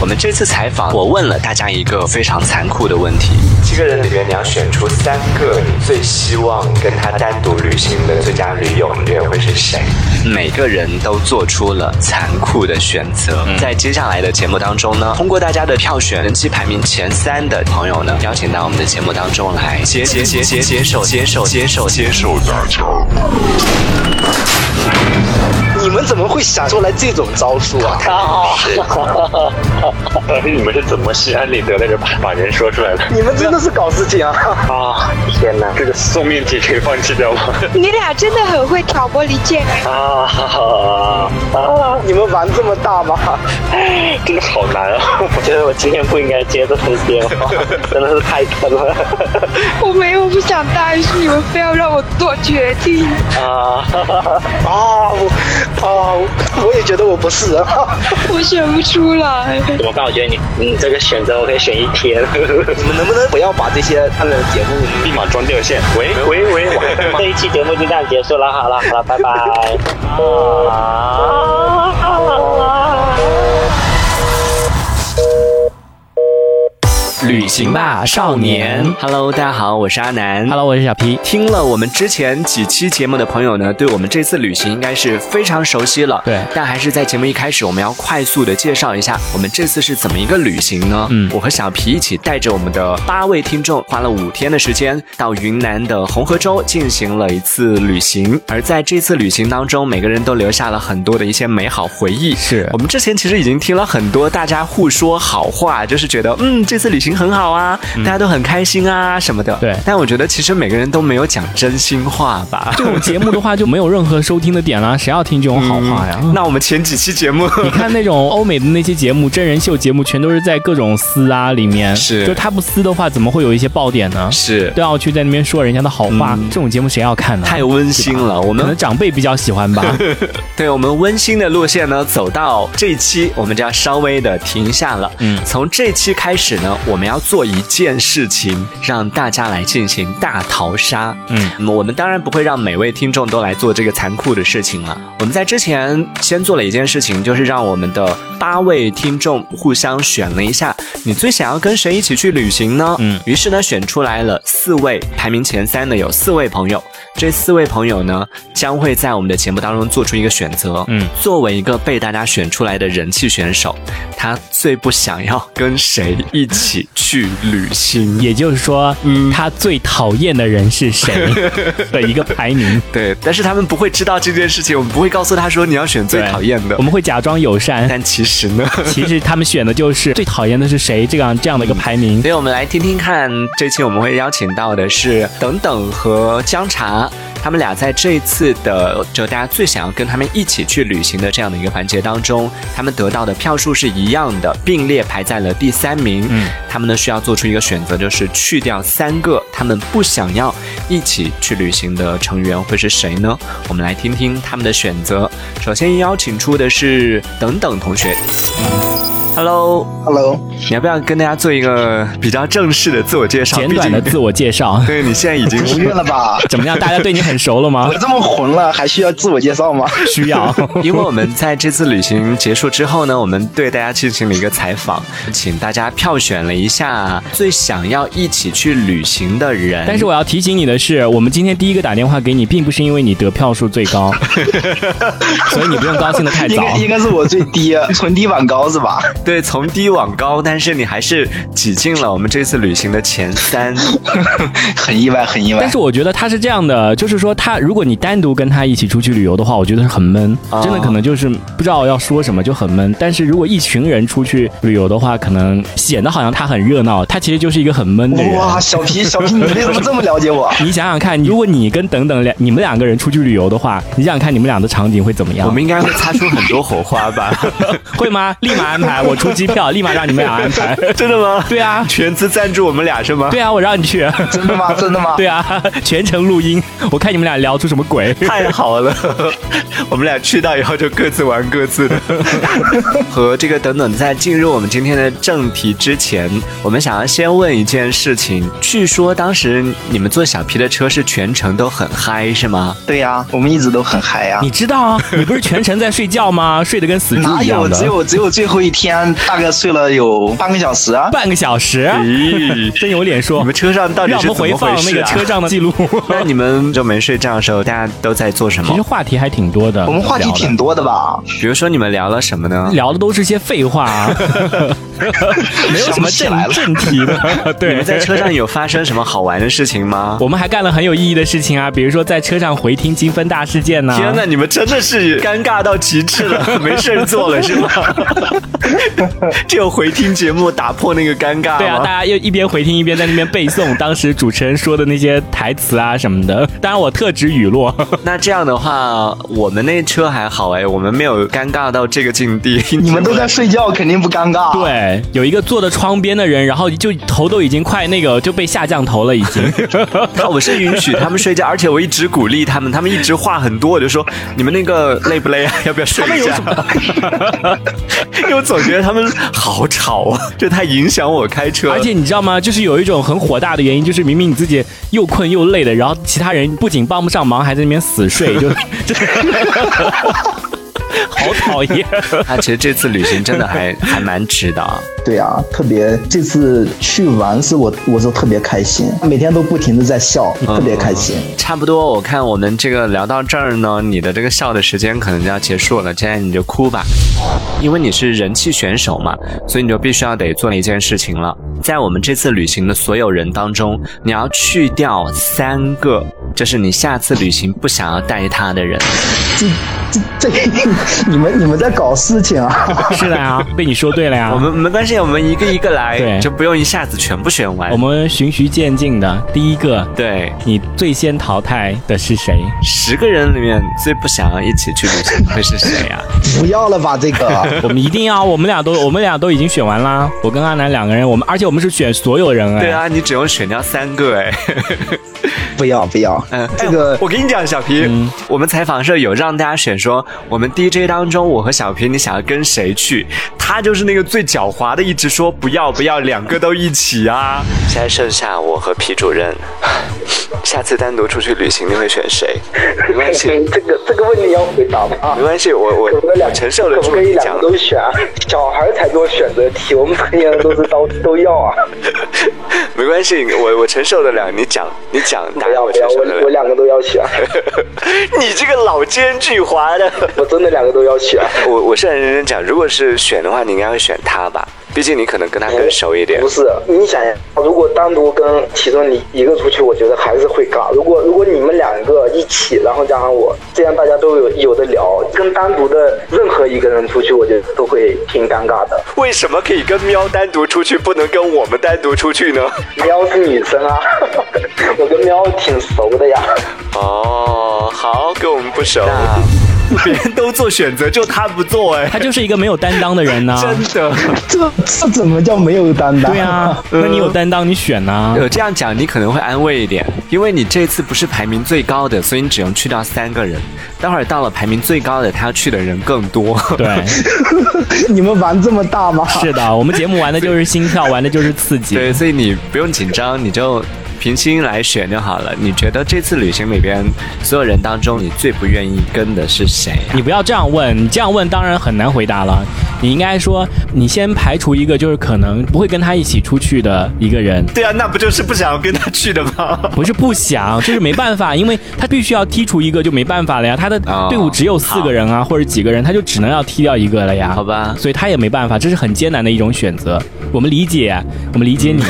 我们这次采访，我问了大家一个非常残酷的问题：七个人里面，你要选出三个你最希望跟他单独旅行的最佳驴友，略会是谁？每个人都做出了残酷的选择。在接下来的节目当中呢，通过大家的票选，人气排名前三的朋友呢，邀请到我们的节目当中来接接接接接受接受接受接受大家。你们怎么会想出来这种招数啊？你们是怎么心安理得的就把把人说出来的？你们真的是搞事情啊！啊，天哪，这个送命题可以放弃掉吗？你俩真的很会挑拨离间。啊啊！你们玩这么大吗？真的好难啊！我觉得我今天不应该接这通电话，真的是太坑了。我没有不想答应，是你们非要让我做决定。啊啊！我啊！我也觉得我不是人，我选不出来。怎么办？我觉得你你这个选择我可以选一天。你们能不能不要把这些他的节目立马装掉线？喂喂喂！这一期节目就这样结束了，好了好了，拜拜。旅行吧，少年！Hello，大家好，我是阿南。Hello，我是小皮。听了我们之前几期节目的朋友呢，对我们这次旅行应该是非常熟悉了。对，但还是在节目一开始，我们要快速的介绍一下我们这次是怎么一个旅行呢？嗯，我和小皮一起带着我们的八位听众，花了五天的时间到云南的红河州进行了一次旅行。而在这次旅行当中，每个人都留下了很多的一些美好回忆。是我们之前其实已经听了很多大家互说好话，就是觉得嗯，这次旅行很好啊，大家都很开心啊什么的。对，但我觉得其实每个人都没有讲真心话吧。这种节目的话就没有任何收听的点了，谁要听这种好话呀？那我们前几期节目，你看那种欧美的那些节目，真人秀节目，全都是在各种撕啊里面，是，就他不撕的话，怎么会有一些爆点呢？是，都要去在那边说人家的好话，这种节目谁要看呢？太温馨了，我们可能长辈比较喜欢吧。对我们温馨的路线呢，走到这一期，我们就要稍微的停下了。嗯，从这期开始呢，我们要做一件事情，让大家来进行大逃杀。嗯，我们当然不会让每位听众都来做这个残酷的事情了。我们在之前先做了一件事情，就是让我们的八位听众互相选了一下，你最想要跟谁一起去旅行呢？嗯，于是呢，选出来了四位，排名前三的有四位朋友。这四位朋友呢，将会在我们的节目当中做出一个选择。嗯，作为一个被大家选出来的人气选手，他最不想要跟谁一起去旅行？也就是说，嗯，他最讨厌的人是谁 的一个排名。对，但是他们不会知道这件事情，我们不会告诉他说你要选最讨厌的，我们会假装友善，但其实呢，其实他们选的就是最讨厌的是谁这样这样的一个排名。所以我们来听听看，这期我们会邀请到的是等等和姜茶。他们俩在这一次的就大家最想要跟他们一起去旅行的这样的一个环节当中，他们得到的票数是一样的，并列排在了第三名。嗯，他们呢需要做出一个选择，就是去掉三个他们不想要一起去旅行的成员会是谁呢？我们来听听他们的选择。首先邀请出的是等等同学。Hello，Hello，你要不要跟大家做一个比较正式的自我介绍？简短的自我介绍。对你现在已经不用了吧？怎么样？大家对你很熟了吗？我这么混了，还需要自我介绍吗？需要，因为我们在这次旅行结束之后呢，我们对大家进行了一个采访，请大家票选了一下最想要一起去旅行的人。但是我要提醒你的是，我们今天第一个打电话给你，并不是因为你得票数最高，所以你不用高兴的太早。应该应该是我最低，纯低往高是吧？对，从低往高，但是你还是挤进了我们这次旅行的前三，很意外，很意外。但是我觉得他是这样的，就是说他，如果你单独跟他一起出去旅游的话，我觉得是很闷，哦真的可能就是不知道要说什么，就很闷。但是如果一群人出去旅游的话，可能显得好像他很热闹，他其实就是一个很闷的人。哇，小皮，小皮，你为什么这么了解我？你想想看，如果你跟等等两你们两个人出去旅游的话，你想想看你们俩的场景会怎么样？我们应该会擦出很多火花吧？会吗？立马安排，我出机票，立马让你们俩安排。真的吗？对啊，全资赞助我们俩是吗？对啊，我让你去。真的吗？真的吗？对啊，全程录音，我看你们俩聊出什么鬼。太好了，我们俩去到以后就各自玩各自的。和这个等等，在进入我们今天的正题之前，我们想要先问一件事情。据说当时你们坐小皮的车是全程都很嗨，是吗？对呀、我们一直都很嗨呀、你知道啊？你不是全程在睡觉吗？睡得跟死猪哪有？一样的。只有只有最后一天天大概睡了有半个小时啊。半个小时，咦，真有脸说你。们车上到底让我们是怎么回放那事啊个车上的记录。那你们就没睡觉的时候，大家都在做什么其实？话题还挺多的，我们话题聊的挺多的吧？比如说你们聊了什么呢？聊的都是些废话、啊，没有什么正想不起来了正题的。你对，们在车上有发生什么好玩的事情吗？我们还干了很有意义的事情啊，比如说在车上回听金分大事件呢、天哪，你们真的是尴尬到极致了，没事儿做了是吗？只有回听节目打破那个尴尬对啊，大家又一边回听一边在那边背诵当时主持人说的那些台词啊什么的。当然我特指语落。那这样的话，我们那车还好哎，我们没有尴尬到这个境地。你们都在睡觉，肯定不尴尬。，对，有一个坐在窗边的人，然后就头都已经快那个就被下降头了，已经。我是允许他们睡觉，而且我一直鼓励他们，他们一直话很多，我就说你们那个累不累啊？要不要睡一下？因为我总觉得他们好吵啊，这太影响我开车。而且你知道吗？就是有一种很火大的原因，就是明明你自己又困又累的，然后其他人不仅帮不上忙，还在那边死睡，就就 好讨厌。他其实这次旅行真的还还蛮值的啊。对啊，特别这次去玩是我我是特别开心，每天都不停的在笑，特别开心。差不多，我看我们这个聊到这儿呢，你的这个笑的时间可能就要结束了，现在你就哭吧，因为你是人气选手嘛，所以你就必须要得做一件事情了，在我们这次旅行的所有人当中，你要去掉三个，就是你下次旅行不想要带他的人。这这这，你们你们在搞事情啊？是的呀，被你说对了呀。我们没关系，我们一个一个来，对就不用一下子全部选完。我们循序渐进的，第一个，对你最先淘汰的是谁？十个人里面最不想要一起去旅行会是谁啊？不要了吧，这个我们一定要，我们俩都，我们俩都已经选完啦。我跟阿南两个人，我们而且我们是选所有人哎。对，啊，你只用选掉三个哎。不要不要。嗯，这个哎我跟你讲，小皮，嗯我们采访社有让大家选说，我们 DJ 当中，我和小皮，你想要跟谁去？他就是那个最狡猾的，一直说不要不要，两个都一起啊。现在剩下我和皮主任，下次单独出去旅行，你会选谁？没关系，这个这个问题要回答吗？没关系，我我我承受得住可不可以你讲两个。都选啊？小孩才做选择题，我们成年人都是都都要啊！没关系，我我承受得了。你讲，你讲，不要不要。我我两个都要选，你这个老奸巨猾的。我真的两个都要选。我我是很认真讲，如果是选的话，你应该会选他吧？毕竟你可能跟他更熟一点不。是，你想想，如果单独跟其中你一个出去，我觉得还是会尬。如果如果你们两个一起，然后加上我，这样大家都有有的聊。跟单独的任何一个人出去，我觉得都会挺尴尬的。为什么可以跟喵单独出去，不能跟我们单独出去呢？喵是女生啊，我跟喵挺熟的呀。哦，好，跟我们不熟。别人都做选择，就他不做，哎，他就是一个没有担当的人呐、真的。这这怎么叫没有担当？对啊，那你有担当，你选呐、有这样讲，你可能会安慰一点，因为你这次不是排名最高的，所以你只能去掉三个人。待会儿到了排名最高的，他要去的人更多。对，你们玩这么大吗？是的，我们节目玩的就是心跳，玩的就是刺激。对，所以你不用紧张，你就平心来选就好了。你觉得这次旅行里边所有人当中，你最不愿意跟的是谁啊？你不要这样问，你这样问当然很难回答了。你应该说，你先排除一个就是可能不会跟他一起出去的一个人，对啊，那不就是不想跟他去的吗？不是不想，就是没办法，因为他必须要剔除一个就没办法了呀。他的哦队伍只有四个人啊，或者几个人，他就只能要踢掉一个了呀。好吧所以他也没办法，这是很艰难的一种选择。我们理解，我们理解你，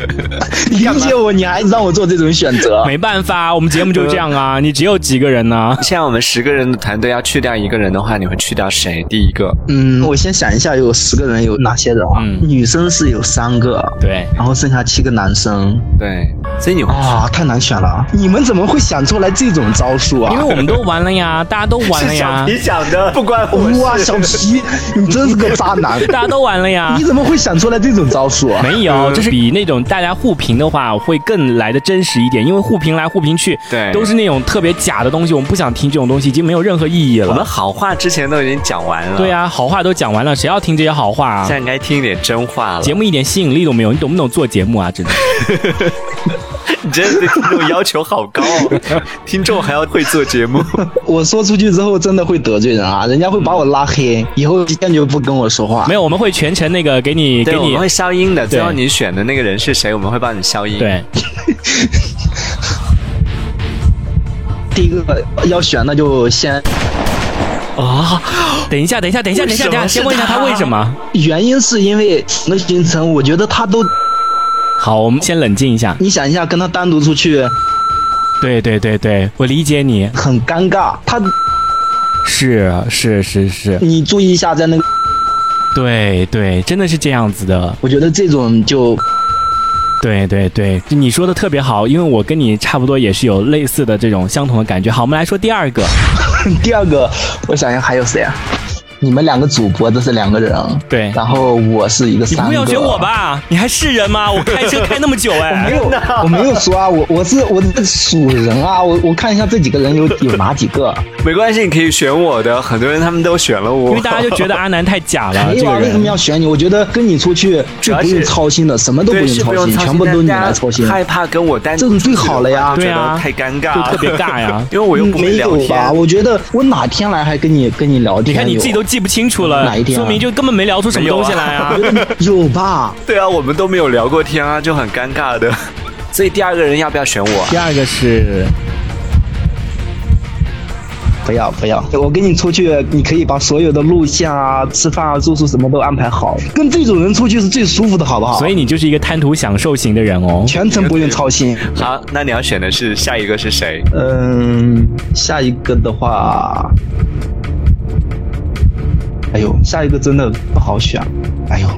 理解我，你还让我做这种选择？没办法，我们节目就这样啊。你只有几个人呢？现在我们十个人的团队要去掉一个人的话，你会去掉谁？第一个，嗯，我先想一下，有十个人有哪些人啊？嗯女生是有三个，对，然后剩下七个男生。对，所以你会啊、太难选了！你们怎么会想出来这种招数啊？因为我们都玩了呀，大家都玩了呀，想的，不关我哇，小皮，你真是个渣男！大家都玩了呀你。怎么会想出来这种招数啊？没有，就是比那种大家互评的话会更来的真实一点，因为互评来互评去，对都是那种特别假的东西，我们不想听这种东西，已经没有任何意义了我们。好话之前都已经讲完了，对呀、好话都讲完了，谁要听这些好话啊现？在应该听一点真话了。节目一点吸引力都没有，你懂不懂做节目啊？真的。你真的对听众要求好高哦，听众还要会做节目。我说出去之后真的会得罪人啊，人家会把我拉黑，以后坚决不跟我说话。没有，我们会全程那个给你对，给你我们会消音的。对最后你选的那个人是谁，我们会帮你消音。，对，第一个要选，那就先啊，等一下，等一下，等一下，等一下，等一下，先问一下他他为什么？原因是因为那个行程，我觉得他都，好，我们先冷静一下。你想一下，跟他单独出去对对对对，我理解你，很尴尬。他，是是是是，你注意一下，在那个，对对，真的是这样子的。我觉得这种就对对对，你说的特别好，因为我跟你差不多也是有类似的这种相同的感觉。好，我们来说第二个，第二个，我想想还有谁啊？你们两个主播都是两个人，对然后我是一个你三个。不要选我？吧？你还是人吗？我开车开那么久哎，没有，我没有说啊，我我是我是属人啊，我我看一下这几个人有有哪几个？没关系，你可以选我的。很多人他们都选了我，因为大家就觉得阿南太假了，没有啊，这个为什么。要选你？我觉得跟你出去最不用操心的，什么都不用操心，全部都是你来操心。害怕跟我单这种最好了呀对啊太尴尬特别尬呀 因为我又不会没聊有吧？天。我觉得我哪天来还跟你跟你聊天？你看你自己都记不清楚了，哪一天啊说明就根本没聊出什么东西来啊。有吧？对啊，我们都没有聊过天啊，就很尴尬的。所以第二个人要不要选我啊？第二个是不要不要，我跟你出去，你可以把所有的路线啊、吃饭啊、住宿什么都安排好。跟这种人出去是最舒服的，好不好？所以你就是一个贪图享受型的人哦。全程不用操心。好，那你要选的是下一个是谁？嗯，下一个的话，哎呦，下一个真的不好选。哎呦，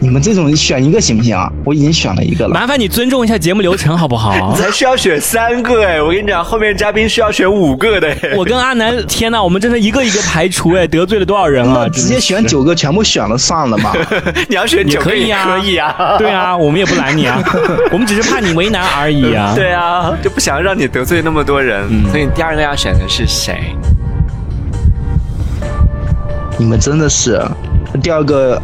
你们这种选一个行不行啊？我已经选了一个了。麻烦你尊重一下节目流程好不好？才需要选三个哎，我跟你讲，后面嘉宾需要选五个的哎。我跟阿南，天呐，我们真的一个一个排除哎，得罪了多少人啊！直接选。九个，全部选了算了嘛。你要选九个也可以啊，可以啊。对啊，我们也不拦你啊，我们只是怕你为难而已啊。对啊，就不想让你得罪那么多人，嗯所以你第二个要选的是谁？你们真的是。第二个，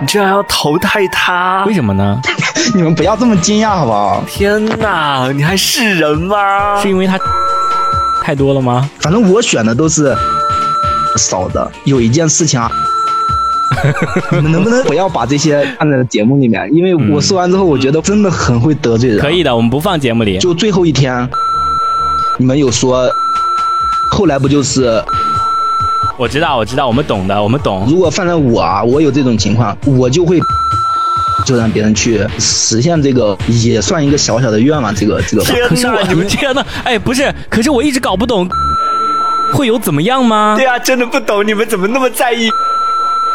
你居然要淘汰他为？什么呢？你们不要这么惊讶好不好？天哪，你还是人吗？是因为他太多了吗？反正我选的都是少的。有一件事情啊，你们能不能不要把这些放在节目里面？因为我说完之后，我觉得真的很会得罪人。可以的，我们不放节目里。就最后一天，你们有说，后来不就是我知道，我知道，我们懂的，我们懂。如果放在我啊，我有这种情况，我就会 就让别人去实现这个，也算一个小小的愿望。这个这个，可是我你们这样的，哎，不是，可是我一直搞不懂，会有怎么样吗？对啊，真的不懂你们怎么那么在意。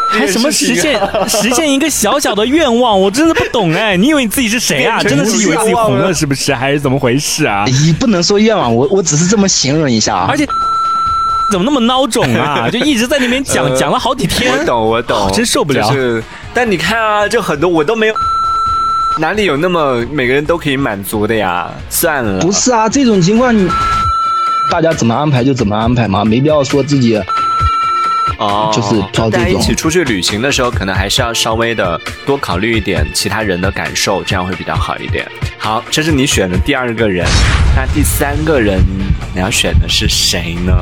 还什么实现啊 实现一个小小的愿望，我真的不懂哎！你以为你自己是谁啊？真的是以为自己红了是不是？还是怎么回事啊？你不能说愿望，我我只是这么形容一下啊。而且怎么那么孬种啊？就一直在那边讲呃讲了好几天。我懂，我懂，真受不了就是，但你看啊，就很多我都没有，哪里有那么每个人都可以满足的呀？算了，不是啊，这种情况你大家怎么安排就怎么安排嘛，没必要说自己哦，就是挑这大家一起出去旅行的时候，可能还是要稍微的多考虑一点其他人的感受，这样会比较好一点。好，这是你选的第二个人，那第三个人你要选的是谁呢？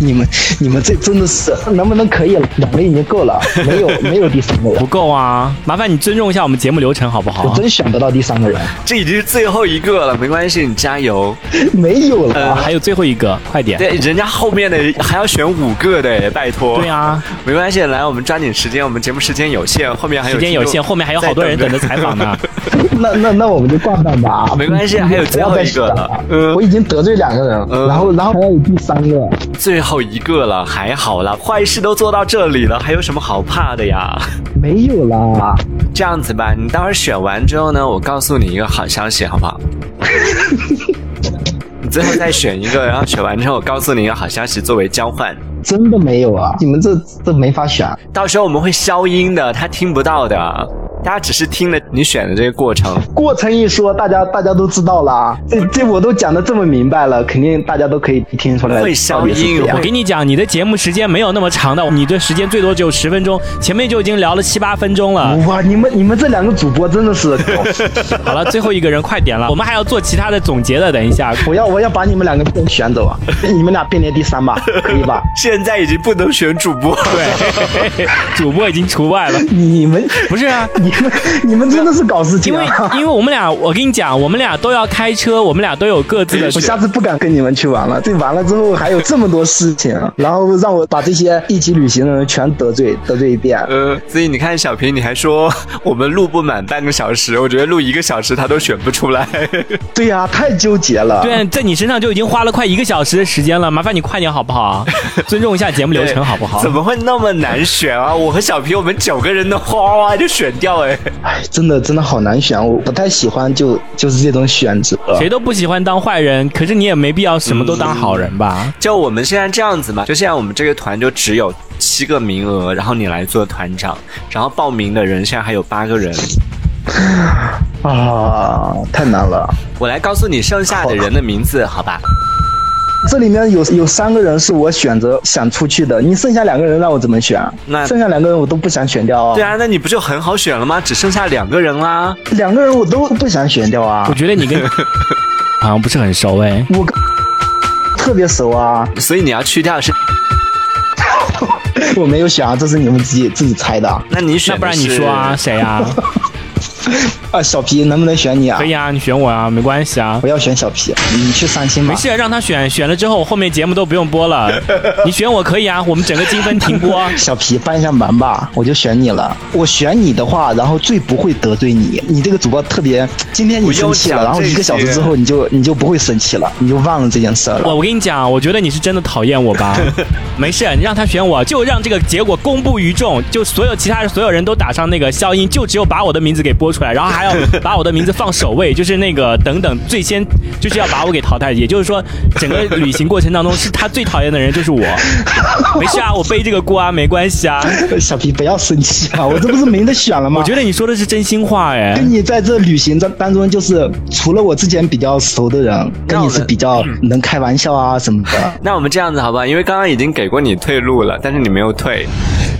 你们 你们这真的是能不能可以了？两位已经够了，没有没有第三个不，够啊！麻烦你尊重一下我们节目流程好不好我？真选不到第三个人，这已经是最后一个了，没关系，你加油。没有了。呃还有最后一个，快点！对，人家后面的还要选五个的，拜托。对啊，没关系，来，我们抓紧时间，我们节目时间有限，后面还有时间有限，后面还有好多人等着采访呢。那那那我们就挂断吧。没关系还有最后一个了嗯我已经得罪两个人，嗯然后然后还要有第三个。最后一个了，还好啦，坏事都做到这里了，还有什么好怕的呀？没有啦，这样子吧，你待会儿选完之后呢，我告诉你一个好消息，好不好？你最后再选一个，然后选完之后，我告诉你一个好消息作为交换。真的没有啊！你们这这没法选。到时候我们会消音的，他听不到的。大家只是听了你选的这个过程。过程一说，大家大家都知道了。这这我都讲的这么明白了，肯定大家都可以听出来。会消音我跟你讲，你的节目时间没有那么长的，你的时间最多只有十分钟，前面就已经聊了七八分钟了。哇，你们你们这两个主播真的是。好了，最后一个人快点了，我们还要做其他的总结的。等一下，我要我要把你们两个都选走啊！你们俩并列第三吧，可以吧？现在已经不能选主播，对，主播已经除外了。你们不是啊？你 们你们真的是搞事情啊！因为因为我们俩，我跟你讲，我们俩都要开车，我们俩都有各自的。我下次不敢跟你们去玩了，这完了之后还有这么多事情，然后让我把这些一起旅行的人全得罪得罪一遍。呃，所以你看小平，你还说 我们录不满半个小时，我觉得录一个小时他都选不出来。对呀，太纠结了。对，在你身上就已经花了快一个小时的时间了，麻烦你快点好不好？尊重一下节目流程好不好？怎么会那么难选啊？我和小平我们九个人的哗哗就选掉哎。哎，真的真的好难选，我不太喜欢就就是这种选择。谁都不喜欢当坏人，可是你也没必要什么都当好人吧？就我们现在这样子嘛，就现在我们这个团就只有七个名额，然后你来做团长，然后报名的人现在还有八个人。啊，太难了！我来告诉你剩下的人的名字，好吧？这里面有有三个人是我选择想出去的，你剩下两个人让我怎么选？那剩下两个人我都不想选掉啊。对啊，那你不就很好选了吗？只剩下两个人啦。两个人我都不想选掉啊。我觉得你跟 好像不是很熟哎。我特别熟啊。所以你要去掉是？我没有选啊，这是你们自己自己猜的。那你选，不然你说啊，谁啊？啊，小皮能不能选你啊？可以啊，你选我啊，没关系啊。不要选小皮，你去三星吧。没事，让他选，选了之后后面节目都不用播了。你选我可以啊，我们整个积分停播。小皮帮一下忙吧，我就选你了。我选你的话，然后最不会得罪你。你这个主播特别，今天你生气了，然后一个小时之后你就你就不会生气了，你就忘了这件事了。我我跟你讲，我觉得你是真的讨厌我吧？没事，你让他选我，就让这个结果公布于众，就所有其他的所有人都打上那个消音，就只有把我的名字给播出来，然后还要把我的名字放首位，就是那个等等最先就是要把我给淘汰。也就是说，整个旅行过程当中是他最讨厌的人就是我。没事啊，我背这个锅啊，没关系啊。小皮不要生气啊，我这不是没得选了吗？我觉得你说的是真心话哎。跟你在这旅行当当中，就是除了我之前比较熟的人，跟你是比较能开玩笑啊什么的。那我们这样子好不好？因为刚刚已经给过你退路了，但是你没有退，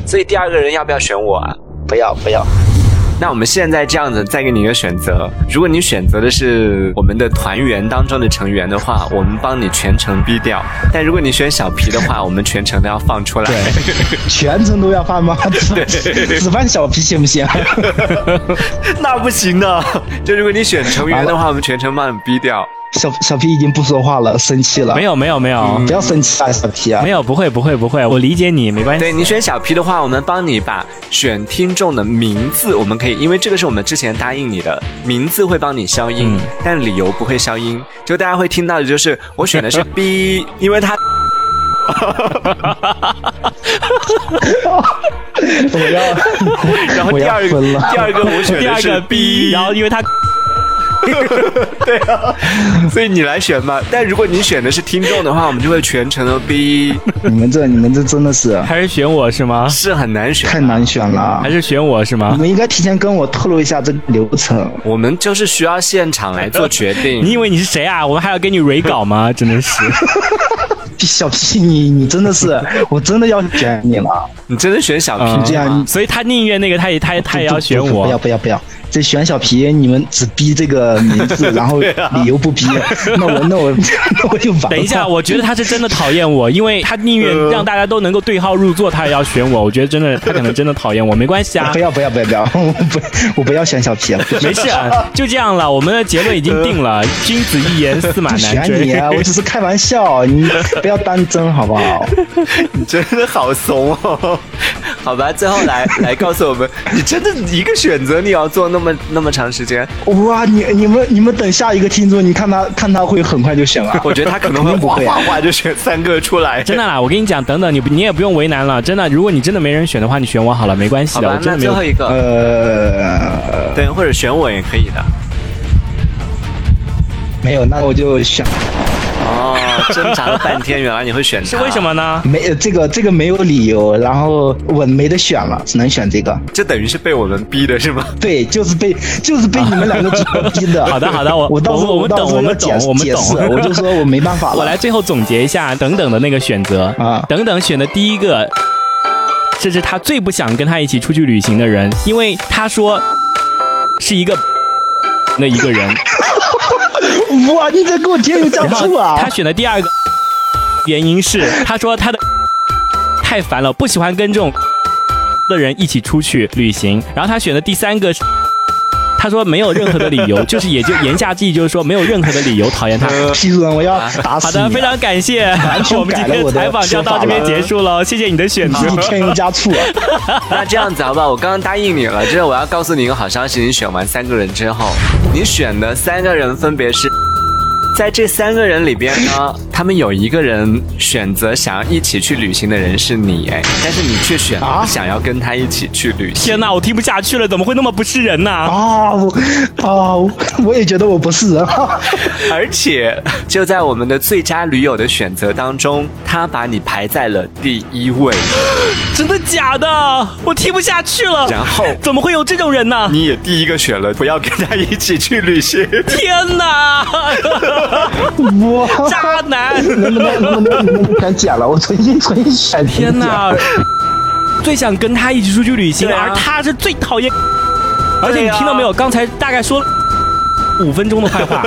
所以第二个人要不要选我啊？不要不要。那我们现在这样子，再给你一个选择。如果你选择的是我们的团员当中的成员的话，我们帮你全程逼掉；但如果你选小皮的话，我们全程都要放出来。对，全程都要放吗？对，只放小皮行不行？那不行的。就如果你选成员的话，我们全程帮你逼掉。小小皮已经不说话了，生气了。没有没有没有，不要生气啊，小皮啊。没有，不会不会不会，我理解你，没关系。对你选小皮的话，我们帮你把选听众的名字，我们可以，因为这个是我们之前答应你的，名字会帮你消音，但理由不会消音。就大家会听到的就是我选的是 B，因为他。我要，然后第二个第二个我选的是 B，然后因为他。对啊，所以你来选吧。但如果你选的是听众的话，我们就会全程的逼。你们这，你们这真的是还是选我是吗？是很难选，太难选了。还是选我是吗？你们应该提前跟我透露一下这个流程。我们就是需要现场来做决定。你以为你是谁啊？我们还要给你 re 稿吗？真的是。小皮，你你真的是，我真的要选你了。你真的选小皮这样，所以他宁愿那个，他也他他也要选我。不要不要不要。这选小皮，你们只逼这个名字，然后 理由不逼，那我那我 那我就完。等一下，我觉得他是真的讨厌我，因为他宁愿让大家都能够对号入座，他也要选我。我觉得真的，他可能真的讨厌我，没关系啊。不要不要不要不要，我不我不要选小皮了。没事，就这样了，我们的结论已经定了，君子一言，驷马难追。选你啊，我只是开玩笑，你 不要当真好不好？你真的好怂哦。好吧，最后来来告诉我们，你真的一个选择你要做那么那么长时间？哇，你你们你们等下一个听众，你看他看他会很快就选了。我觉得他可能会哗哗哗就选三个出来。真的啦，我跟你讲，等等你你也不用为难了。真的，如果你真的没人选的话，你选我好了，没关系的。我真的没有。最后一个，呃，对，或者选我也可以的。没有，那我就选。哦，挣扎了半天，原来你会选他，是为什？么呢？没呃这个这个没有理由，然后我没得选了，只能选这个。这等于是被我们逼的是吗？对，就是被就是被你们两个逼 的。好的好的我我到时候我们懂我们懂我们懂，我就说我没办法了。我来最后总结一下等等的那个选择啊等等选的第一个，这是他最不想跟他一起出去旅行的人，因为他说是一个那一个人。哇，你在给我添油加醋啊！他选的第二个原因是，他说他的太烦了，不喜欢跟这种的人一起出去旅行。然后他选的第三个是。他说没有任何的理由，就是也就言下之意就是说没有任何的理由讨厌他。批准，我要打死好的，非常感谢，我们今天采访就到这边结束了，谢谢你的选择。添油加醋啊！那这样子好不好？我刚刚答应你了，就是我要告诉你一个好消息，你选完三个人之后，你选的三个人分别是。在这三个人里边呢，他们有一个人选择想要一起去旅行的人是你哎，但是你却选了啊想要跟他一起去旅行。天哪，我听不下去了，怎么会那么不是人呢？啊，我啊，我也觉得我不是人。而且就在我们的最佳驴友的选择当中，他把你排在了第一位，真的假的？我听不下去了。然后 怎么会有这种人呢？你也第一个选了不要跟他一起去旅行。天哪！我渣男！能不能能不能能不能全剪了？我重新重新选。天哪！最想跟他一起出去旅行，啊而他是最讨厌。而且你听到没有？刚才大概说了五分钟的坏话，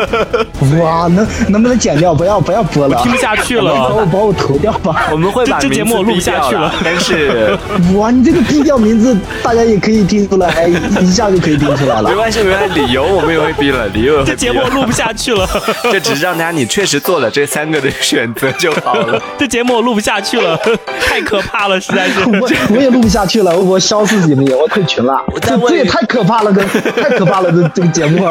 哇，能能不能剪掉？不要不要播了，听不下去了把。我把我投掉吧。我们会把这这节目录不下去了但是 哇，你这个低调名字，大家也可以听出来，一下就可以听出来了没。关系，没关系，理由我们也会逼了，理由这节目了录不下去了，这只是让大家你确实做了这三个的选择就好了。这节目我录不下去了，太可怕了，实在是。我我也录不下去了，我消失你们也，我退群了。这这也太可怕了，这太可怕了，这这个节目。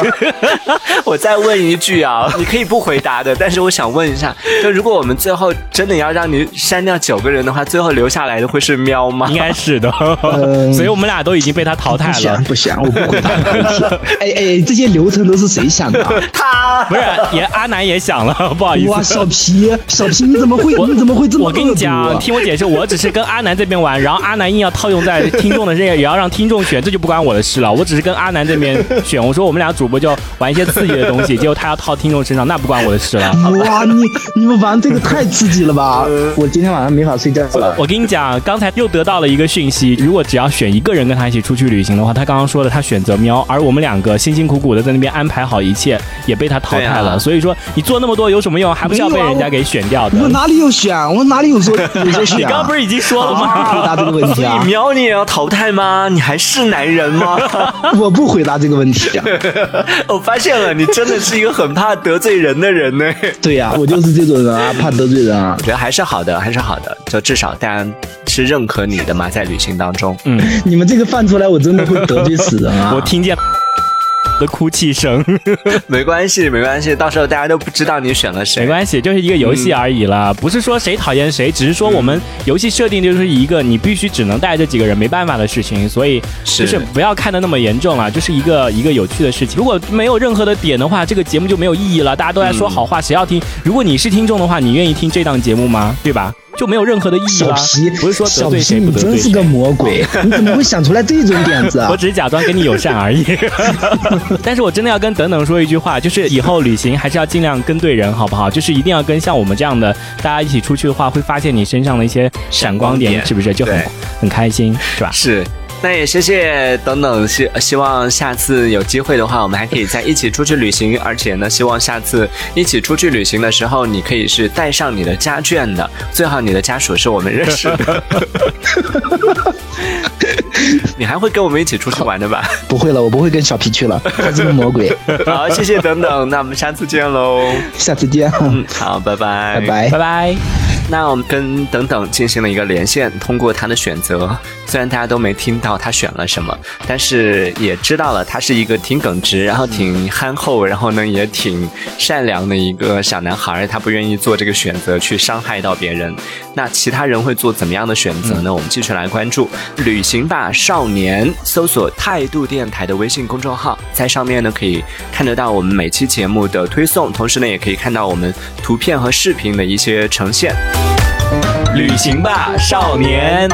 我再问一句啊，你可以不回答的，但是我想问一下，就如果我们最后真的要让你删掉九个人的话，最后留下来的会是喵吗？应该是的，嗯 所以我们俩都已经被他淘汰了不想。我不回答。哎哎，这些流程都是谁想的啊？他不是，也阿南也想了，不好意哇，思。小皮，小皮，你怎么会你怎么会这么我跟你讲，啊听我解释，我只是跟阿南这边玩，然后阿南硬要套用在听众的这个，也要让听众选，这就不关我的事了。我只是跟阿南这边选，我说我们俩主播就玩一些刺激的东西，结果他要套听众身上，那不关我的事了。哇，你你们玩这个太刺激了吧！我今天晚上没法睡觉了。我跟你讲，刚才又得到了一个讯息，如果只要选一个人跟他一起出去旅行的话，他刚刚说的他选择喵，而我们两个辛辛苦苦的在那边安排好一切，也被他淘汰了。啊所以说你做那么多有什么用？还不是要被人家给选掉的？我哪里有选？我哪里有说有说选？你刚刚不是已经说了吗回吗？答这个问题啊！喵你也要淘汰吗？你还是男人吗？我不回答这个问题啊！我发现了，你真的是一个很怕得罪人的人呢。对呀、我就是这种人啊，怕得罪人啊我。觉得还是好的，还是好的，就至少大家是认可你的嘛，在旅行当中。嗯，你们这个放出来，我真的会得罪死人啊！我听见的哭泣声，没关系，没关系，到时候大家都不知道你选了谁。没关系，就是一个游戏而已啦，不是说谁讨厌谁，只是说我们游戏设定就是一个你必须只能带这几个人没办法的事情，所以是就是不要看的那么严重了，就是一个一个有趣的事情。如果没有任何的点的话，这个节目就没有意义了，大家都在说好话，谁要听？如果你是听众的话，你愿意听这档节目吗？对吧？就没有任何的意义了小，，不是说得小皮，罪谁不你得罪谁真是个。魔鬼！你怎么会想出来这种点子啊 我？只是假装跟你友善而已，但是我真的要跟等等说一句话，就是以后旅行还是要尽量跟对人，好不好？就是一定要跟像我们这样的大家一起出去的话，会发现你身上的一些闪光点，光点是不是就很很开心，是吧？是，那也谢谢等等，希希望下次有机会的话，我们还可以再一起出去旅行，而且呢，希望下次一起出去旅行的时候，你可以是带上你的家眷的，最好你的家属是我们认识的。你还会跟我们一起出去玩的吧？不会了，我不会跟小皮去了，他是个魔鬼。好，谢谢等等，那我们下次见喽。下次见，嗯，好，拜拜，拜拜拜。拜。那我们跟等等进行了一个连线，通过他的选择，虽然大家都没听到他选了什么，但是也知道了他是一个挺耿直，然后挺憨厚，然后呢也挺善良的一个小男孩，他不愿意做这个选择去伤害到别人。那其他人会做怎么样的选择呢？我们继续来关注“旅行吧少年”，搜索态度电台的微信公众号，在上面呢可以看得到我们每期节目的推送，同时呢也可以看到我们图片和视频的一些呈现。旅行吧，少年。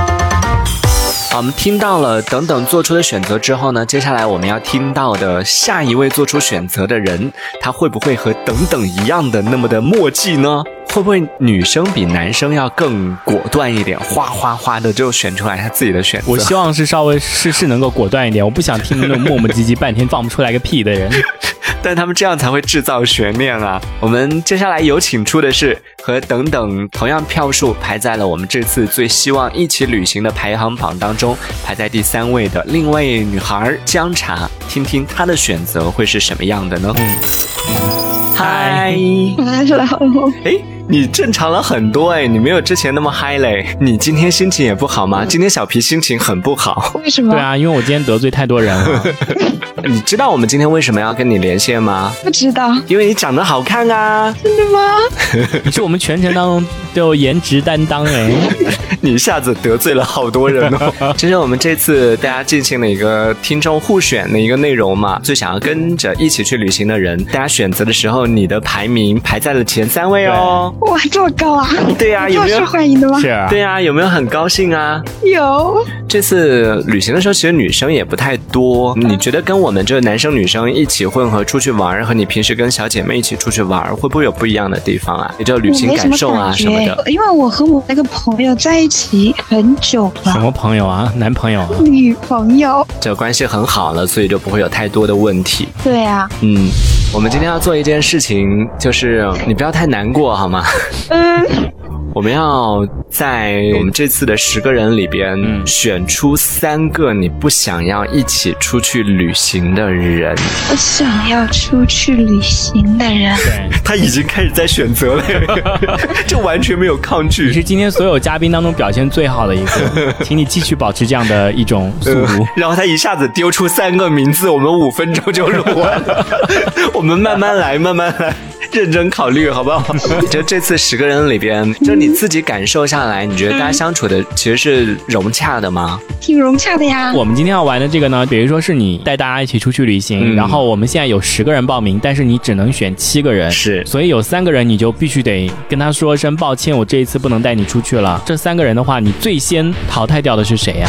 好，我们听到了等等做出的选择之后呢，接下来我们要听到的下一位做出选择的人，他会不会和等等一样的那么的默契呢？会不会女生比男生要更果断一点，哗哗哗的就选出来他自己的选择？我希望是稍微是是能够果断一点，我不想听那种磨磨唧唧半天放不出来个屁的人。但他们这样才会制造悬念啊！我们接下来有请出的是和等等同样票数排在了我们这次最希望一起旅行的排行榜当中排在第三位的另一位女孩姜茶，听听她的选择会是什么样的呢？嗨，来了，哎，你正常了很多哎，你没有之前那么嗨嘞。你今天心情也不好吗？今天小皮心情很不好。为什么？对啊，因为我今天得罪太多人了。你知道我们今天为什么要跟你连线吗？不知道，因为你长得好看啊！真的吗？你是我们全程当中都有颜值担当哎。你一下子得罪了好多人哦。其实我们这次大家进行了一个听众互选的一个内容嘛，最想要跟着一起去旅行的人，大家选择的时候，你的排名排在了前三位哦。哇，这么高啊！对呀、有没有受欢迎的吗？是啊，对呀、有没有很高兴啊？有，这次旅行的时候，其实女生也不太多。你觉得跟我们这个男生女生一起混合出去玩儿，和你平时跟小姐妹一起出去玩儿，会不会有不一样的地方啊？你这旅行感受啊感什么的。因为我和我那个朋友在一起很久了，什么朋友啊？男朋友啊？女朋友。这关系很好了，所以就不会有太多的问题。对呀，嗯，我们今天要做一件事情，就是你不要太难过好吗？嗯，我们要在我们这次的十个人里边、嗯选出三个你不想要一起出去旅行的人。我想要出去旅行的人，对，他已经开始在选择了，就完全没有抗拒你拒。是今天所有嘉宾当中表现最好的一个，请你继续保持这样的一种速度。然后他一下子丢出三个名字，我们五分钟就录完了。我们慢慢来，慢慢来，认真考虑，好不好？就这次十个人里边，就你自己感受下来，你觉得大家相处的其实是融洽的吗？挺融洽的呀。我们今天要玩的这个呢，比如说是你带大家一起出去旅行，嗯然后我们现在有十个人报名，但是你只能选七个人，是所以有三个人你就必须得跟他说声抱歉，我这一次不能带你出去了。这三个人的话，你最先淘汰掉的是谁呀、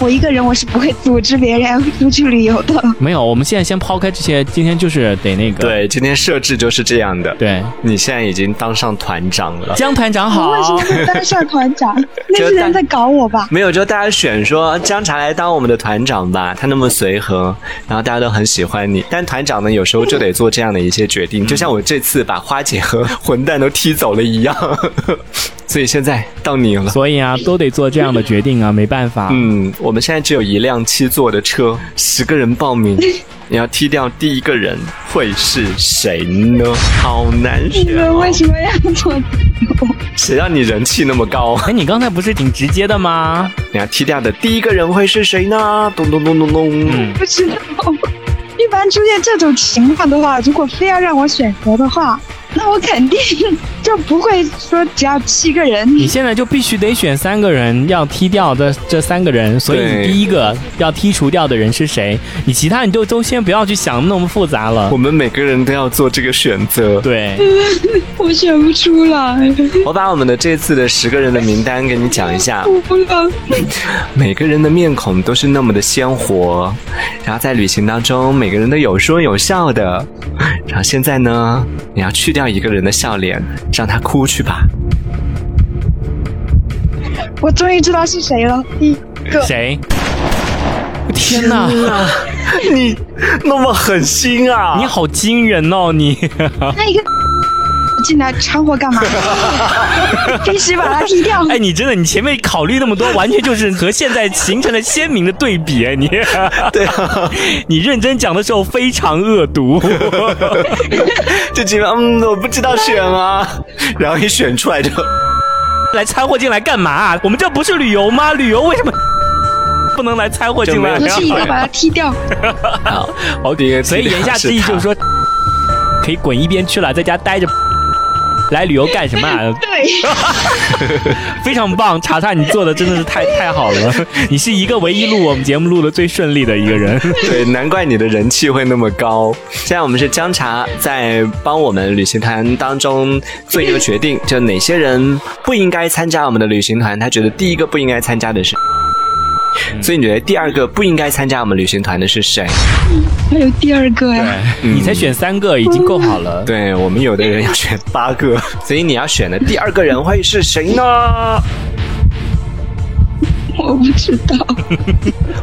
我一个人我是不会组织别人出去旅游的。没有，我们现在先抛开这些，今天就是得那个，对，今天设置就是这样的。对，你现在已经当上团长了。江团长好我为，什么会当上团长？那是人在搞我吧？没有，就大家选说姜茶来当我们的团长吧，他那么随和，然后大家都很喜欢你。但团长呢，有时候就得做这样的一些决定，就像我这次把花姐和混蛋都踢走了一样。所以现在到你了。所以啊，都得做这样的决定啊，没办法。嗯，我们现在只有一辆七座的车，十个人报名，你要踢掉第一个人会是谁呢？好难你选、哦们为。什么要做？谁让你人气那么高？哎，你刚才不是挺直接的吗？你要踢掉的第一个人会是谁呢？咚咚咚咚咚。嗯不知道。一般出现这种情况的话，如果非要让我选择的话，那我肯定就不会说只要七个人。你现在就必须得选三个人，要踢掉的这三个人，所以你第一个要剔除掉的人是谁？你其他你就都先不要去想那么复杂了我。们每个人都要做这个选择。对，我选不出来，我把我们的这次的十个人的名单给你讲一下，我不了。每个人的面孔都是那么的鲜活，然后在旅行当中，每个人都有说有笑的。然后现在呢，你要去掉一个人的笑脸，让他哭去吧。我终于知道是谁了。第一个，谁？天哪，你那么狠心啊！你好惊人哦！你那一个进来掺和干嘛？必须把他踢掉。哎，你真的，你前面考虑那么多，完全就是和现在形成了鲜明的对比。哎，你 对啊，你认真讲的时候非常恶毒。就基本上，嗯，我不知道选啊，然后一选出来就来掺和进来干嘛？我们这不是旅游吗？旅游为什么不能来掺和进来？我是一个把他踢掉。好，好，所以言下之意就是说，可以滚一边去了，在家待着。来旅游干什么？啊对，非常棒，查查，你做的真的是太太好了。你是一个唯一录我们节目录的最顺利的一个人。对，难怪你的人气会那么高。现在我们是姜茶在帮我们旅行团当中做一个决定，就哪些人不应该参加我们的旅行团。他觉得第一个不应该参加的是。所以你觉得第二个不应该参加我们旅行团的是谁？还有第二个呀？你才选三个已经够好了。对我们有的人要选八个，所以你要选的第二个人会是谁呢？我不知道。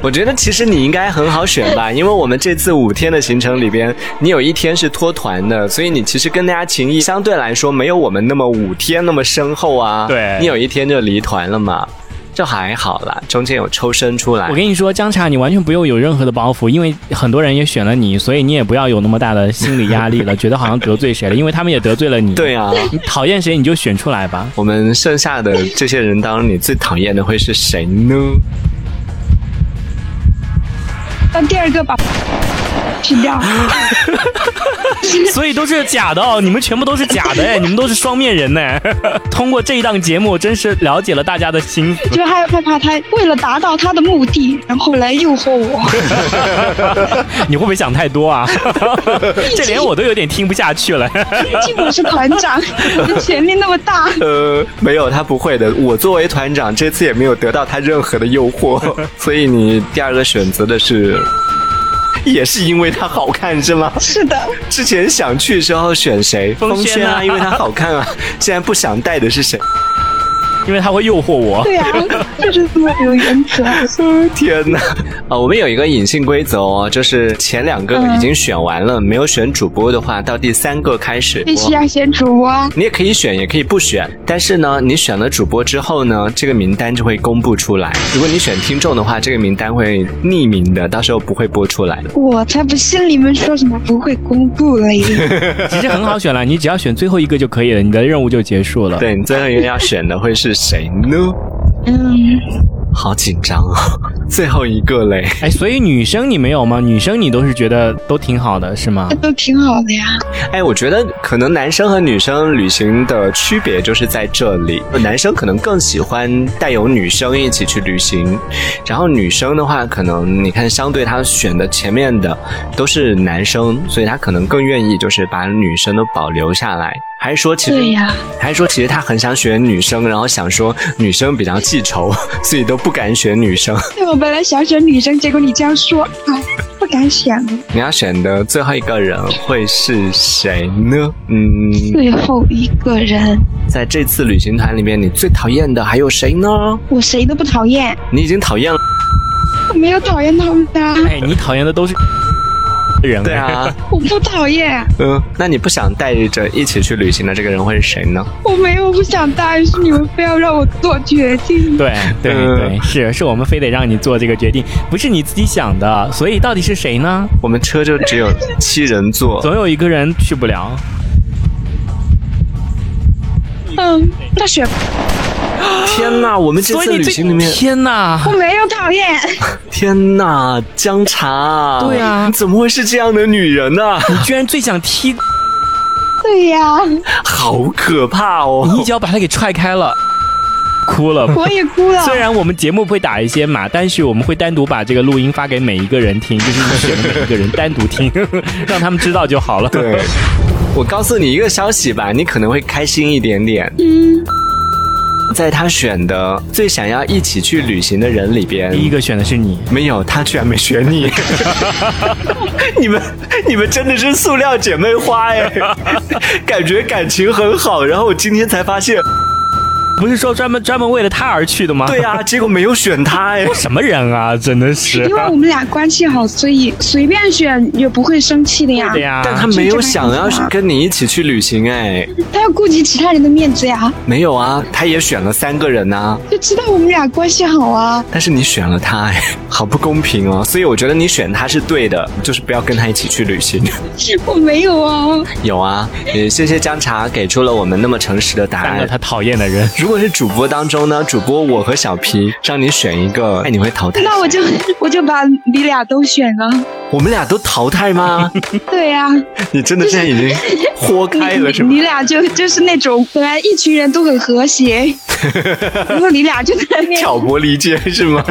我觉得其实你应该很好选吧，因为我们这次五天的行程里边，你有一天是脱团的，所以你其实跟大家情谊相对来说没有我们那么五天那么深厚啊。对，你有一天就离团了嘛。就还好啦，中间有抽身出来。我跟你说，姜茶，你完全不用有任何的包袱，因为很多人也选了你，所以你也不要有那么大的心理压力了，觉得好像得罪谁了，因为他们也得罪了你。对啊，你讨厌谁你就选出来吧。我们剩下的这些人当中，你最讨厌的会是谁呢？当第二个吧。去掉，所以都是假的哦！你们全部都是假的哎！你们都是双面人呢。通过这一档节目，真是了解了大家的心思。就害怕他为了达到他的目的，然后来诱惑我。你会不会想太多啊？这连我都有点听不下去了。毕竟我是团长，我的权力那么大。呃，没有，他不会的。我作为团长，这次也没有得到他任何的诱惑。所以你第二个选择的是。也是因为它好看是吗？是的。之前想去的时候选谁？风轩啊，因为它好看啊。现在不想带的是谁？因为他会诱惑我。对呀，就是这么有原则。天哪！啊，我们有一个隐性规则哦，就是前两个已经选完了，没有选主播的话，到第三个开始必须要选主播。你也可以选，也可以不选。但是呢，你选了主播之后呢，这个名单就会公布出来。如果你选听众的话，这个名单会匿名的，到时候不会播出来的。我才不信你们说什么不会公布嘞！其实很好选了，你只要选最后一个就可以了，你的任务就结束了。对你最后一个要选的会是。谁呢？嗯，好紧张啊！最后一个嘞，哎，所以女生你没有吗？女生你都是觉得都挺好的，是吗？都挺好的呀。哎，我觉得可能男生和女生旅行的区别就是在这里，男生可能更喜欢带有女生一起去旅行，然后女生的话，可能你看相对他选的前面的都是男生，所以他可能更愿意就是把女生都保留下来。还是说其实对呀，还是说其实他很想选女生，然后想说女生比较记仇，所以都不敢选女生。对，我本来想选女生，结果你这样说，哎，不敢选了。你要选的最后一个人会是谁呢？嗯，最后一个人，在这次旅行团里面，你最讨厌的还有谁呢？我谁都不讨厌。你已经讨厌了？我没有讨厌他们的。哎，你讨厌的都是。人对啊，我不讨厌。嗯，那你不想带着一起去旅行的这个人会是谁呢？我没有不想带，是你们非要让我做决定。对对对，是是我们非得让你做这个决定，不是你自己想的。所以到底是谁呢？我们车就只有七人坐，总有一个人去不了。嗯，那选。天哪！我们这次旅行里面，天哪！我没有讨厌。天哪，姜茶！对啊，你怎么会是这样的女人呢？你居然最想踢！对呀，好可怕哦！你一脚把他给踹开了，哭了，我也哭了。虽然我们节目会打一些码，但是我们会单独把这个录音发给每一个人听，就是你选的每一个人单独听，让他们知道就好了。对，我告诉你一个消息吧，你可能会开心一点点。嗯。在他选的最想要一起去旅行的人里边，第一个选的是你。没有，他居然没选你。你们，你们真的是塑料姐妹花哎，感觉感情很好。然后我今天才发现，不是说专门专门为了他而去的吗？对啊，结果没有选他哎。什么人啊，真的是。因为我们俩关系好，所以随便选也不会生气的呀。对呀，但他没有想要跟你一起去旅行哎。他要顾及其他人的面子呀。没有啊，他也选了三个人呐。就知道我们俩关系好啊。但是你选了他哎，好不公平哦。所以我觉得你选他是对的，就是不要跟他一起去旅行。我没有啊。有啊，也谢谢姜茶给出了我们那么诚实的答案。他讨厌的人，如果是主播当中呢，主播我和小皮让你选一个，哎，你会淘汰？那我就 我就把你俩都选了。我们俩都淘汰吗？对呀。你真的现在已经豁开了是吗？你俩就就是那种本来一群人都很和谐，然后你俩就在那挑拨离间是吗？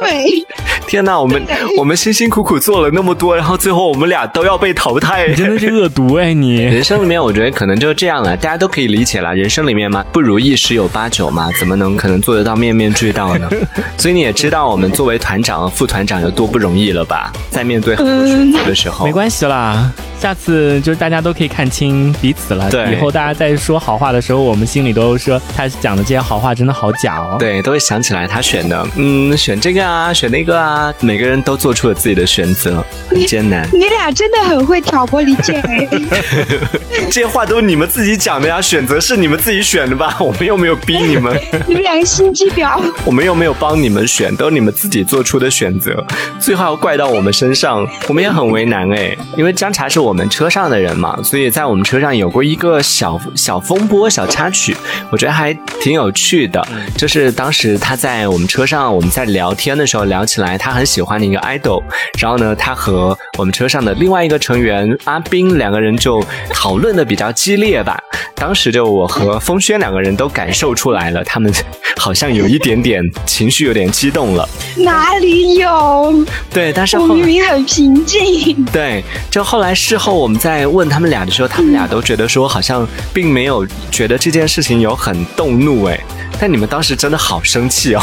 对。天哪，我们我们辛辛苦苦做了那么多，然后最后我们俩都要被淘汰，你真的是恶毒哎！你人生里面，我觉得可能就这样了，大家都可以理解了。人生里面嘛，不如意十有八九嘛，怎么能可能做得到面面俱到呢？所以你也知道，我们作为团长、副团长有多不容易了吧？在面对很多选择的时候，没关系啦。下次就是大家都可以看清彼此了。对，以后大家在说好话的时候，我们心里都说他讲的这些好话真的好假哦。对，都会想起来他选的，嗯，选这个啊，选那个啊，每个人都做出了自己的选择，很艰难。你俩真的很会挑拨离间。这些话都是你们自己讲的呀，选择是你们自己选的吧？我们又没有逼你们。你们两个心机婊。我们又没有帮你们选，都是你们自己做出的选择，最后要怪到我们身上，我们也很为难哎。因为姜茶是我们车上的人嘛，所以在我们车上有过一个小小风波、小插曲，我觉得还挺有趣的。就是当时他在我们车上，我们在聊天的时候聊起来，他很喜欢的一个 idol，然后呢，他和我们车上的另外一个成员阿斌两个人就讨论的比较激烈吧。当时就我和风轩两个人都感受出来了，他们好像有一点点情绪，有点激动了。哪里有？对，但是我明明很平静。对，就后来事后我们在问他们俩的时候，他们俩都觉得说好像并没有觉得这件事情有很动怒哎。但你们当时真的好生气哦！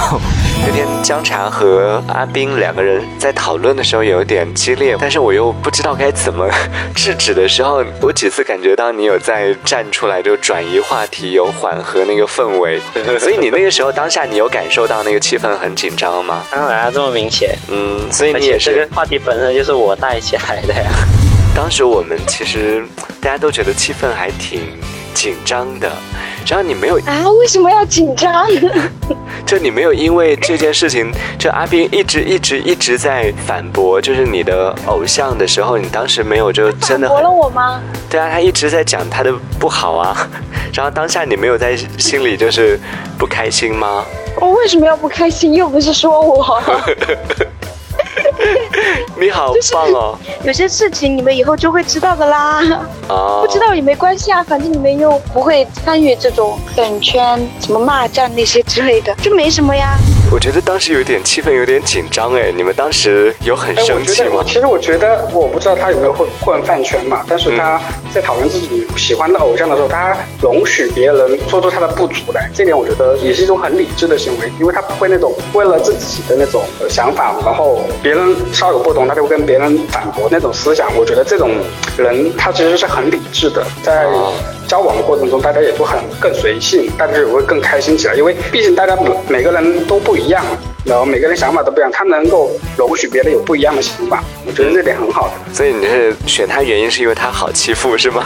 有天姜茶和阿斌两个人在讨论的时候有点激烈，但是我又不知道该怎么制止的时候，我几次感觉到你有在站出来就转移话题，有缓和那个氛围。所以你那个时候当下你有感受到那个气氛很紧张吗？当然啊，这么明显。嗯，所以你也是。这个话题本身就是我带起来的呀。当时我们其实大家都觉得气氛还挺紧张的。只要你没有啊，为什么要紧张？就你没有因为这件事情，就阿斌一直一直一直在反驳，就是你的偶像的时候，你当时没有就真的反驳了我吗？对啊，他一直在讲他的不好啊，然后当下你没有在心里就是不开心吗？我为什么要不开心？又不是说我。你好棒哦！有些事情你们以后就会知道的啦。哦，不知道也没关系啊，反正你们又不会参与这种粉圈、什么骂战那些之类的，就没什么呀。我觉得当时有点气氛有点紧张哎，你们当时有很生气吗？其实我觉得，我不知道他有没有混混饭圈嘛，但是他在讨论自己喜欢的偶像的时候，他容许别人说出他的不足来，这点我觉得也是一种很理智的行为，因为他不会那种为了自己的那种想法，然后别人稍有不同，他就跟别人反驳那种思想。我觉得这种人他其实是很理智的，在交往的过程中，大家也都很更随性，大家也会更开心起来，因为毕竟大家每每个人都不一样。然后每个人想法都不一样，他能够容许别人有不一样的想法，我觉得这点很好的。所以你是选他原因是因为他好欺负是吗？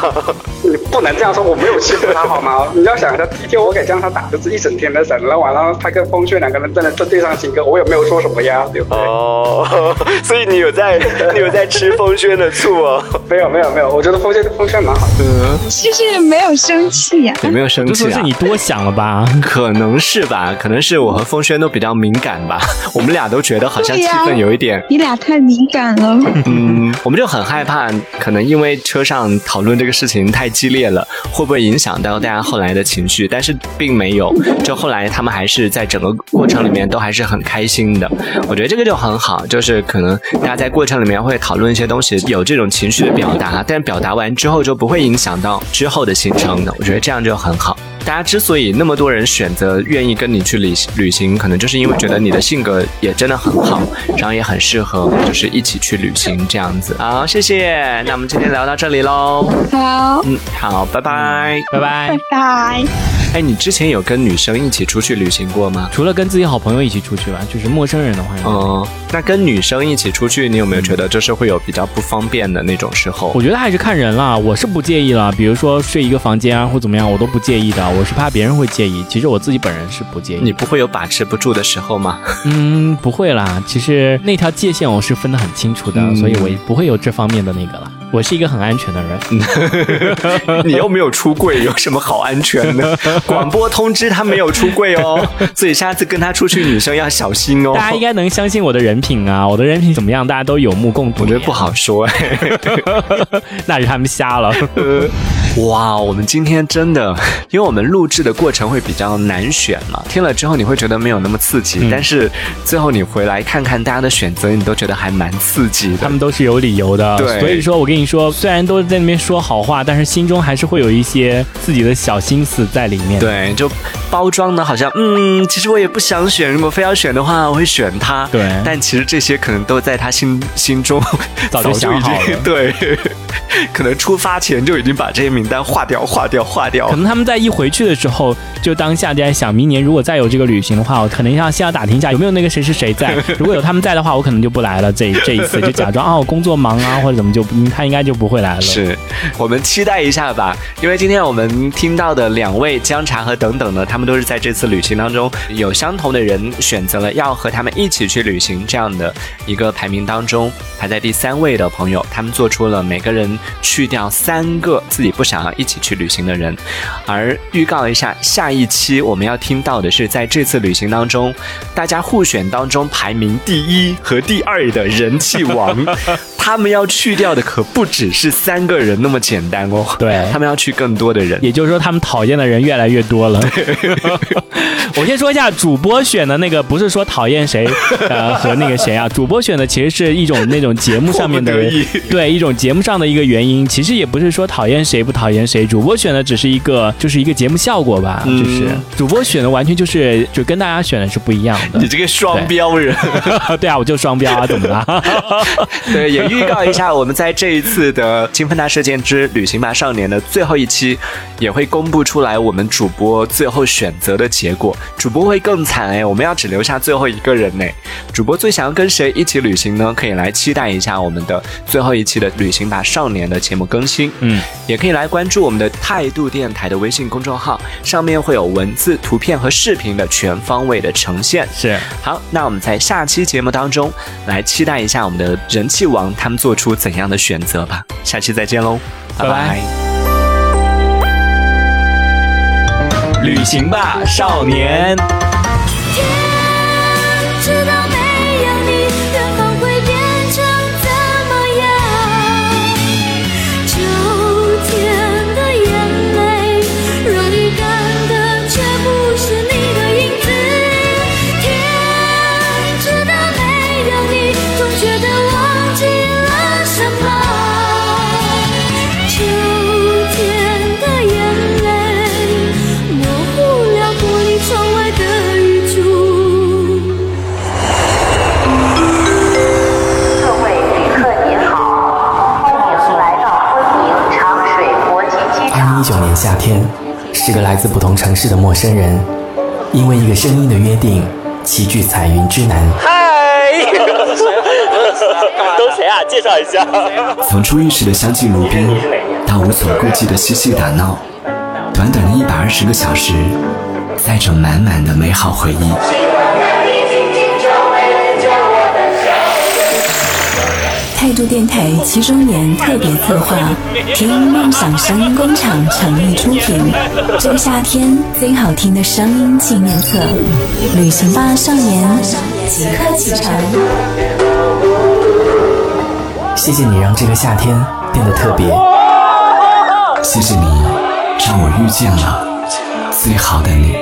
你 不能这样说，我没有欺负他好吗？你要想一下，第一天我给姜他打就是一整天的伞，然后晚上他跟风轩两个人在那正对上情歌，我也没有说什么呀，对不对？哦，所以你有在 你有在吃风轩的醋哦？没有没有没有，我觉得风轩风轩蛮好的。其实也没有生气呀，也没有生气啊？是你多想了吧？可能是吧，可能是我和风轩都比较敏感。吧，我们俩都觉得好像气氛有一点，你俩太敏感了。嗯，我们就很害怕，可能因为车上讨论这个事情太激烈了，会不会影响到大家后来的情绪？但是并没有，就后来他们还是在整个过程里面都还是很开心的。我觉得这个就很好，就是可能大家在过程里面会讨论一些东西，有这种情绪的表达，但表达完之后就不会影响到之后的行程的。我觉得这样就很好。大家之所以那么多人选择愿意跟你去旅旅行，可能就是因为觉得你的性格也真的很好，然后也很适合，就是一起去旅行这样子。好，谢谢。那我们今天聊到这里喽。好，嗯，好，拜拜。拜拜拜。拜。哎，你之前有跟女生一起出去旅行过吗？除了跟自己好朋友一起出去吧，就是陌生人的话，嗯、那跟女生一起出去，你有没有觉得就是会有比较不方便的那种时候？我觉得还是看人啦，我是不介意啦。比如说睡一个房间啊，或怎么样，我都不介意的。我是怕别人会介意，其实我自己本人是不介意。你不会有把持不住的时候吗？嗯，不会啦。其实那条界限我是分得很清楚的，嗯所以我也不会有这方面的那个了。我是一个很安全的人。你又没有出柜，有什么好安全的？广播通知他没有出柜哦，所以下次跟他出去，女生要小心哦。大家应该能相信我的人品啊，我的人品怎么样，大家都有目共睹。我觉得不，好说哎。那是他们瞎了。哇，我们今天真的，因为我们录制的过程会比较难选嘛，听了之后你会觉得没有那么刺激，嗯但是最后你回来看看大家的选择，你都觉得还蛮刺激的他。们都是有理由的，对所以说我跟你说，虽然都在那边说好话，但是心中还是会有一些自己的小心思在里面。，对，就包装的好像，嗯，其实我也不想选，如果非要选的话，我会选他。对但其实这些可能都在他心心中 早就想好了对，可能出发前就已经把这些名单划掉、划掉、划掉可。能他们在一回去的时候，就当下就在想，明年如果再有这个旅行的话，我可能要先要打听一下有没有那个谁是谁在。如果有他们在的话，我可能就不来了。这这一次就假装啊，我 工作忙啊，或者怎么就嗯他应该就不会来了。是我们期待一下吧，因为今天我们听到的两位姜茶和等等呢，他们都是在这次旅行当中有相同的人选择了要和他们一起去旅行这样的一个排名当中排在第三位的朋友，他们做出了每个人去掉三个自己不想要一起去旅行的人，而预告一下下一期我们要听到的是在这次旅行当中，大家互选当中排名第一和第二的人气王。他们要去掉的可不只是三个人那么简单哦，对他们要去更多的人。也就是说，他们讨厌的人越来越多了。我先说一下，主播选的那个不是说讨厌谁，呃，和那个谁啊，主播选的其实是一种那种节目上面的迫不得已对一种节目上的一个原因，其实也不是说讨厌谁不讨厌谁，主播选的只是一个就是一个节目效果吧，嗯就是主播选的完全就是就跟大家选的是不一样的你。这个双标人，对啊，我就双标啊，怎么了？对，也预告一下，我们在这一次的《金分大事件之旅行吧少年》的最后一期，也会公布出来我们主播最后选择的结果。主播会更惨哎，我们要只留下最后一个人呢。主播最想要跟谁一起旅行呢？可以来期待一下我们的最后一期的《旅行吧少年》的节目更新。嗯，也可以来关注我们的态度电台的微信公众号，上面会有文字、图片和视频的全方位的呈现。是。好，那我们在下期节目当中来期待一下我们的人气王他们做出怎样的选择吧。下期再见喽，拜拜拜拜旅行吧，少年。知道是个来自不同城市的陌生人，因为一个声音的约定，齐聚彩云之南。嗨 都谁啊？介绍一下。从初遇时的相敬如宾，到无所顾忌的嬉戏打闹，短短的一百二十个小时，载着满满的美好回忆。态度电台七周年特别策划，听梦想声音工厂诚意出品，这个夏天最好听的声音纪念册，旅行吧少年，即刻启程。谢谢你让这个夏天变得特别。谢谢你，让我遇见了最好的你。